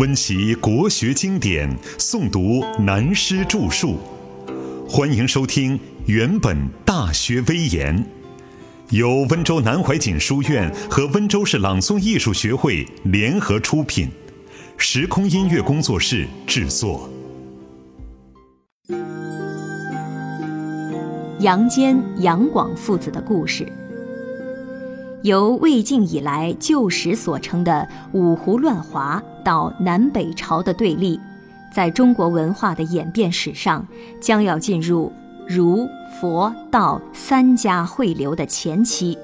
温习国学经典，诵读南师著述。欢迎收听《原本大学威严》，由温州南怀瑾书院和温州市朗诵艺术学会联合出品，时空音乐工作室制作。杨坚、杨广父子的故事。由魏晋以来旧时所称的五胡乱华到南北朝的对立，在中国文化的演变史上，将要进入儒、佛、道三家汇流的前期。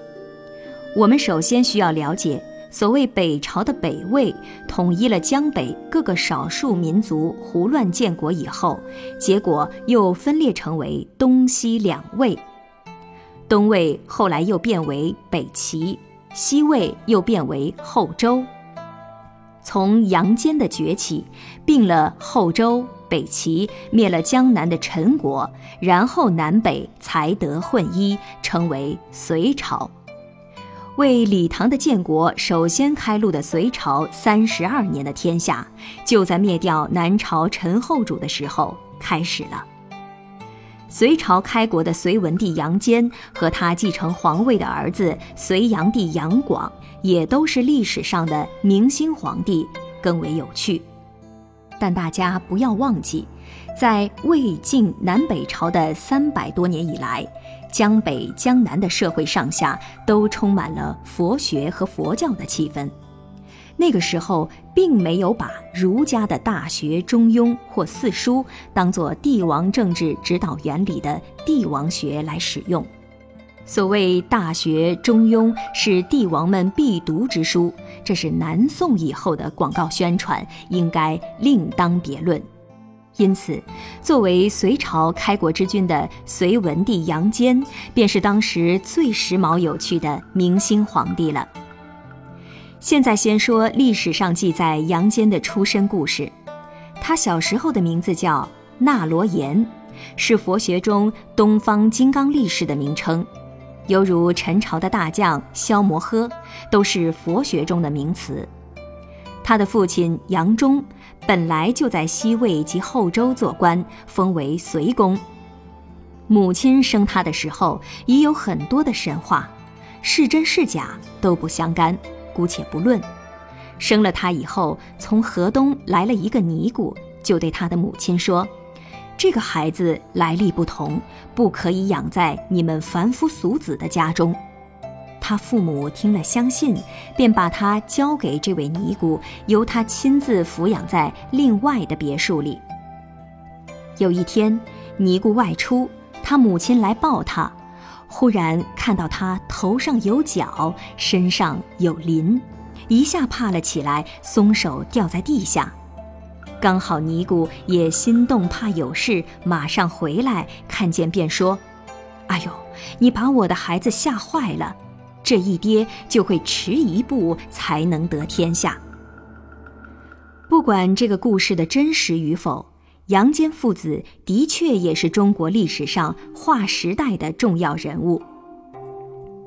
我们首先需要了解，所谓北朝的北魏统一了江北各个少数民族胡乱建国以后，结果又分裂成为东西两魏。东魏后来又变为北齐，西魏又变为后周。从杨坚的崛起，并了后周、北齐，灭了江南的陈国，然后南北才得混一，成为隋朝。为李唐的建国首先开路的隋朝三十二年的天下，就在灭掉南朝陈后主的时候开始了。隋朝开国的隋文帝杨坚和他继承皇位的儿子隋炀帝杨广，也都是历史上的明星皇帝，更为有趣。但大家不要忘记，在魏晋南北朝的三百多年以来，江北江南的社会上下都充满了佛学和佛教的气氛。那个时候，并没有把儒家的大学、中庸或四书当作帝王政治指导原理的帝王学来使用。所谓大学、中庸是帝王们必读之书，这是南宋以后的广告宣传，应该另当别论。因此，作为隋朝开国之君的隋文帝杨坚，便是当时最时髦有趣的明星皇帝了。现在先说历史上记载杨坚的出身故事。他小时候的名字叫那罗延，是佛学中东方金刚力士的名称，犹如陈朝的大将萧摩诃，都是佛学中的名词。他的父亲杨忠本来就在西魏及后周做官，封为随公。母亲生他的时候已有很多的神话，是真是假都不相干。姑且不论，生了他以后，从河东来了一个尼姑，就对他的母亲说：“这个孩子来历不同，不可以养在你们凡夫俗子的家中。”他父母听了相信，便把他交给这位尼姑，由他亲自抚养在另外的别墅里。有一天，尼姑外出，他母亲来抱他。忽然看到他头上有角，身上有鳞，一下怕了起来，松手掉在地下。刚好尼姑也心动，怕有事，马上回来，看见便说：“哎呦，你把我的孩子吓坏了，这一跌就会迟一步才能得天下。”不管这个故事的真实与否。杨坚父子的确也是中国历史上划时代的重要人物，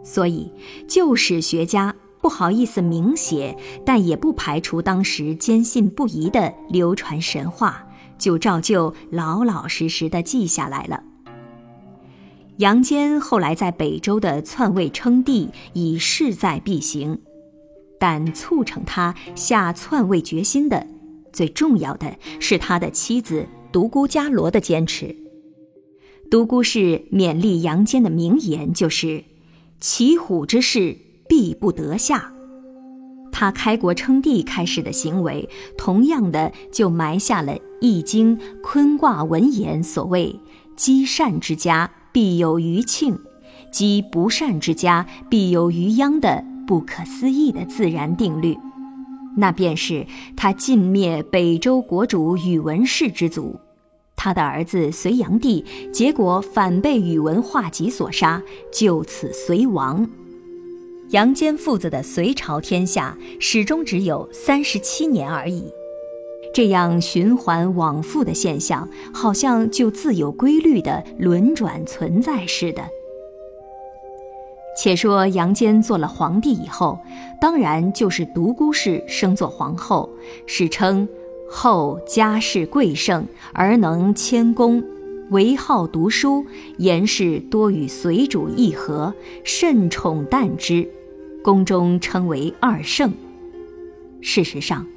所以旧史学家不好意思明写，但也不排除当时坚信不疑的流传神话，就照旧老老实实的记下来了。杨坚后来在北周的篡位称帝已势在必行，但促成他下篡位决心的。最重要的是他的妻子独孤伽罗的坚持。独孤氏勉励杨坚的名言就是：“骑虎之势必不得下。”他开国称帝开始的行为，同样的就埋下了《易经》坤卦文言所谓“积善之家必有余庆，积不善之家必有余殃”的不可思议的自然定律。那便是他尽灭北周国主宇文氏之族，他的儿子隋炀帝，结果反被宇文化及所杀，就此隋亡。杨坚父子的隋朝天下始终只有三十七年而已，这样循环往复的现象，好像就自有规律的轮转存在似的。且说杨坚做了皇帝以后，当然就是独孤氏升做皇后，史称后家世贵盛，而能谦恭，唯好读书，言事多与随主议和，甚宠淡之，宫中称为二圣。事实上，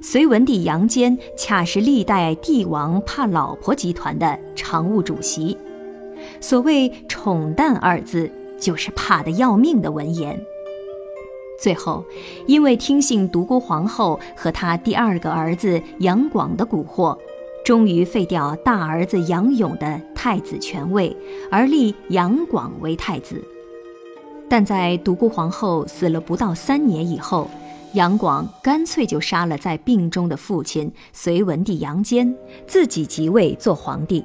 隋文帝杨坚恰是历代帝王怕老婆集团的常务主席。所谓“宠淡”二字，就是怕得要命的文言。最后，因为听信独孤皇后和他第二个儿子杨广的蛊惑，终于废掉大儿子杨勇的太子权位，而立杨广为太子。但在独孤皇后死了不到三年以后，杨广干脆就杀了在病中的父亲隋文帝杨坚，自己即位做皇帝。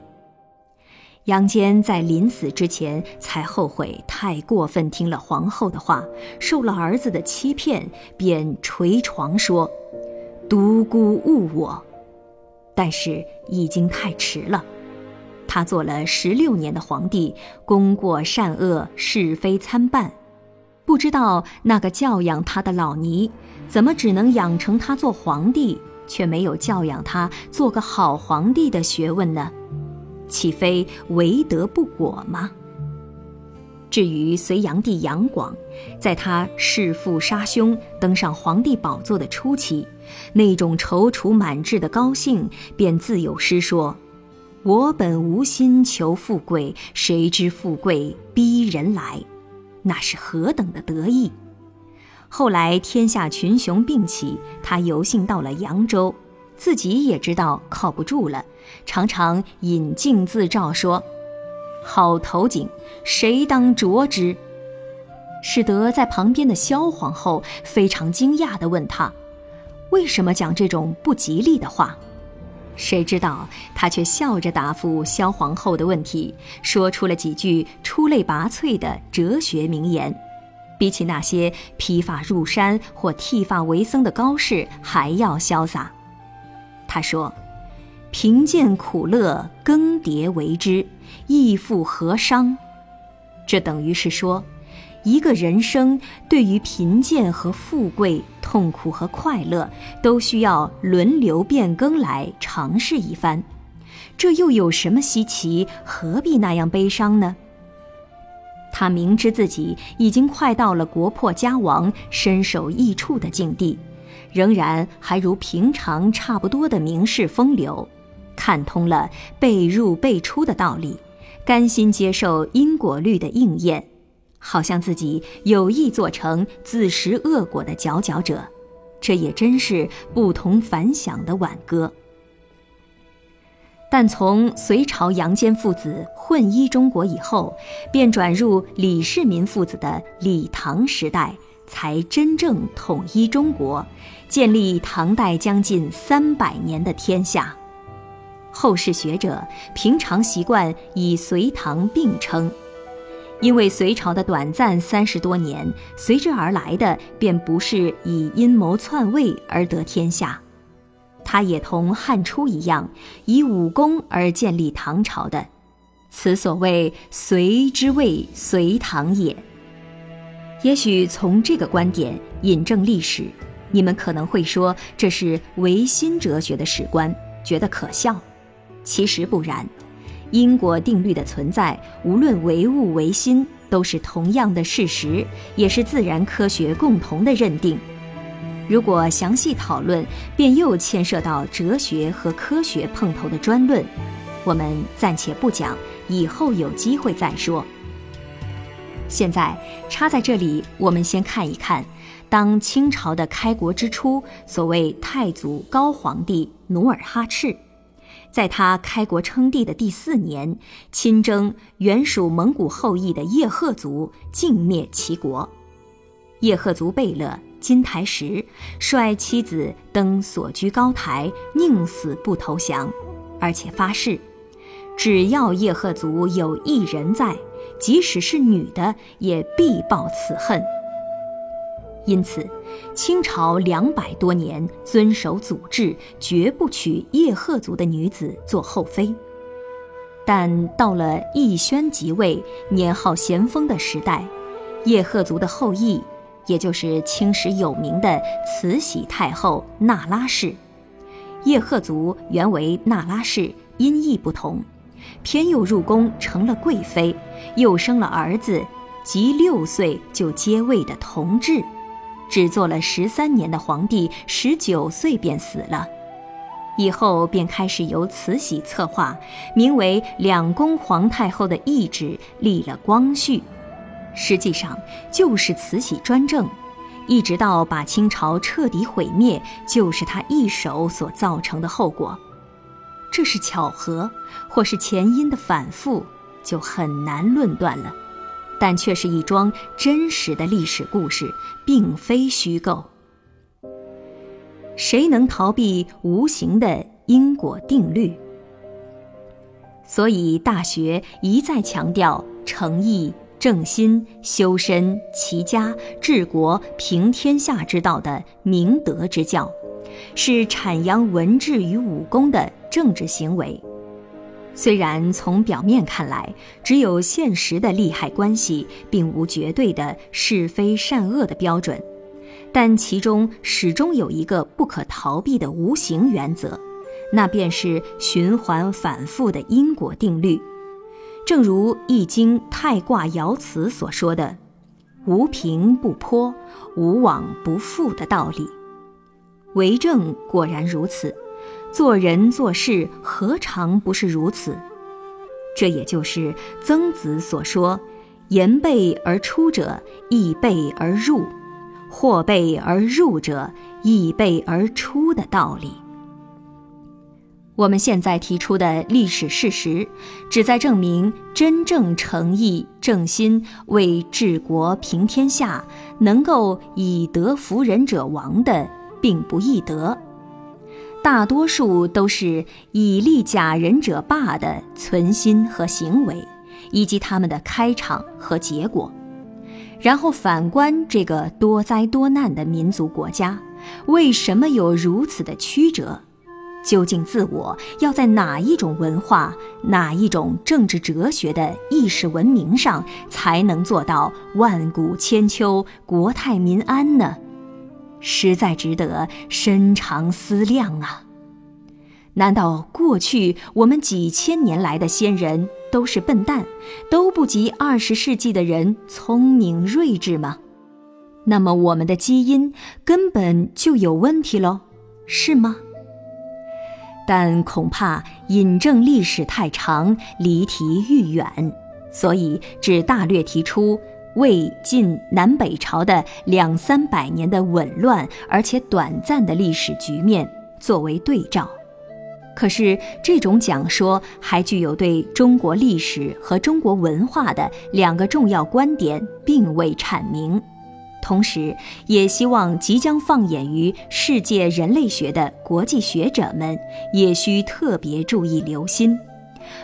杨坚在临死之前才后悔太过分听了皇后的话，受了儿子的欺骗，便捶床说：“独孤误我。”但是已经太迟了。他做了十六年的皇帝，功过善恶是非参半，不知道那个教养他的老尼，怎么只能养成他做皇帝，却没有教养他做个好皇帝的学问呢？岂非为德不果吗？至于隋炀帝杨广，在他弑父杀兄、登上皇帝宝座的初期，那种踌躇满志的高兴，便自有诗说：“我本无心求富贵，谁知富贵逼人来。”那是何等的得意！后来天下群雄并起，他游幸到了扬州。自己也知道靠不住了，常常引镜自照说：“好头颈，谁当着之？”使得在旁边的萧皇后非常惊讶地问他：“为什么讲这种不吉利的话？”谁知道他却笑着答复萧皇后的问题，说出了几句出类拔萃的哲学名言，比起那些披发入山或剃发为僧的高士还要潇洒。他说：“贫贱苦乐更迭为之，亦复何伤？”这等于是说，一个人生对于贫贱和富贵、痛苦和快乐，都需要轮流变更来尝试一番。这又有什么稀奇？何必那样悲伤呢？他明知自己已经快到了国破家亡、身首异处的境地。仍然还如平常差不多的名士风流，看通了被入被出的道理，甘心接受因果律的应验，好像自己有意做成自食恶果的佼佼者，这也真是不同凡响的挽歌。但从隋朝杨坚父子混一中国以后，便转入李世民父子的李唐时代。才真正统一中国，建立唐代将近三百年的天下。后世学者平常习惯以隋唐并称，因为隋朝的短暂三十多年，随之而来的便不是以阴谋篡位而得天下，他也同汉初一样，以武功而建立唐朝的，此所谓隋之谓隋唐也。也许从这个观点引证历史，你们可能会说这是唯心哲学的史观，觉得可笑。其实不然，因果定律的存在，无论唯物唯心，都是同样的事实，也是自然科学共同的认定。如果详细讨论，便又牵涉到哲学和科学碰头的专论，我们暂且不讲，以后有机会再说。现在插在这里，我们先看一看，当清朝的开国之初，所谓太祖高皇帝努尔哈赤，在他开国称帝的第四年，亲征原属蒙古后裔的叶赫族，尽灭其国。叶赫族贝勒金台石率妻子登所居高台，宁死不投降，而且发誓，只要叶赫族有一人在。即使是女的，也必报此恨。因此，清朝两百多年遵守祖制，绝不娶叶赫族的女子做后妃。但到了奕轩即位、年号咸丰的时代，叶赫族的后裔，也就是清史有名的慈禧太后那拉氏，叶赫族原为那拉氏，音译不同，偏又入宫成了贵妃，又生了儿子，即六岁就接位的同治，只做了十三年的皇帝，十九岁便死了。以后便开始由慈禧策划，名为两宫皇太后的懿旨立了光绪，实际上就是慈禧专政。一直到把清朝彻底毁灭，就是他一手所造成的后果。这是巧合，或是前因的反复，就很难论断了。但却是一桩真实的历史故事，并非虚构。谁能逃避无形的因果定律？所以《大学》一再强调诚意。正心、修身、齐家、治国、平天下之道的明德之教，是阐扬文治与武功的政治行为。虽然从表面看来，只有现实的利害关系，并无绝对的是非善恶的标准，但其中始终有一个不可逃避的无形原则，那便是循环反复的因果定律。正如《易经》太卦爻辞所说的“无平不坡，无往不复”的道理，为政果然如此，做人做事何尝不是如此？这也就是曾子所说“言备而出者，亦备而入；或备而入者，亦备而出”的道理。我们现在提出的历史事实，旨在证明真正诚意正心为治国平天下，能够以德服人者亡的，并不易得。大多数都是以利假仁者罢的存心和行为，以及他们的开场和结果。然后反观这个多灾多难的民族国家，为什么有如此的曲折？究竟自我要在哪一种文化、哪一种政治哲学的意识文明上，才能做到万古千秋、国泰民安呢？实在值得深长思量啊！难道过去我们几千年来的先人都是笨蛋，都不及二十世纪的人聪明睿智吗？那么我们的基因根本就有问题喽，是吗？但恐怕引证历史太长，离题愈远，所以只大略提出魏晋南北朝的两三百年的紊乱而且短暂的历史局面作为对照。可是这种讲说还具有对中国历史和中国文化的两个重要观点并未阐明。同时，也希望即将放眼于世界人类学的国际学者们，也需特别注意留心，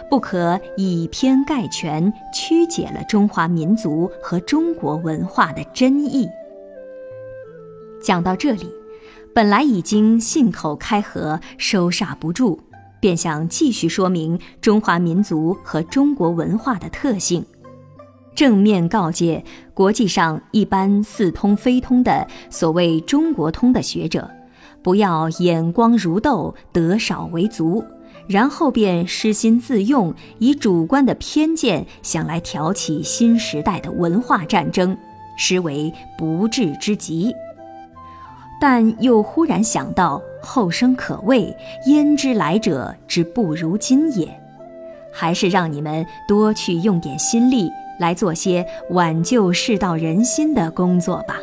不可以偏概全，曲解了中华民族和中国文化的真意。讲到这里，本来已经信口开河，收煞不住，便想继续说明中华民族和中国文化的特性。正面告诫国际上一般似通非通的所谓中国通的学者，不要眼光如豆，得少为足，然后便失心自用，以主观的偏见想来挑起新时代的文化战争，实为不智之极。但又忽然想到后生可畏，焉知来者之不如今也？还是让你们多去用点心力。来做些挽救世道人心的工作吧。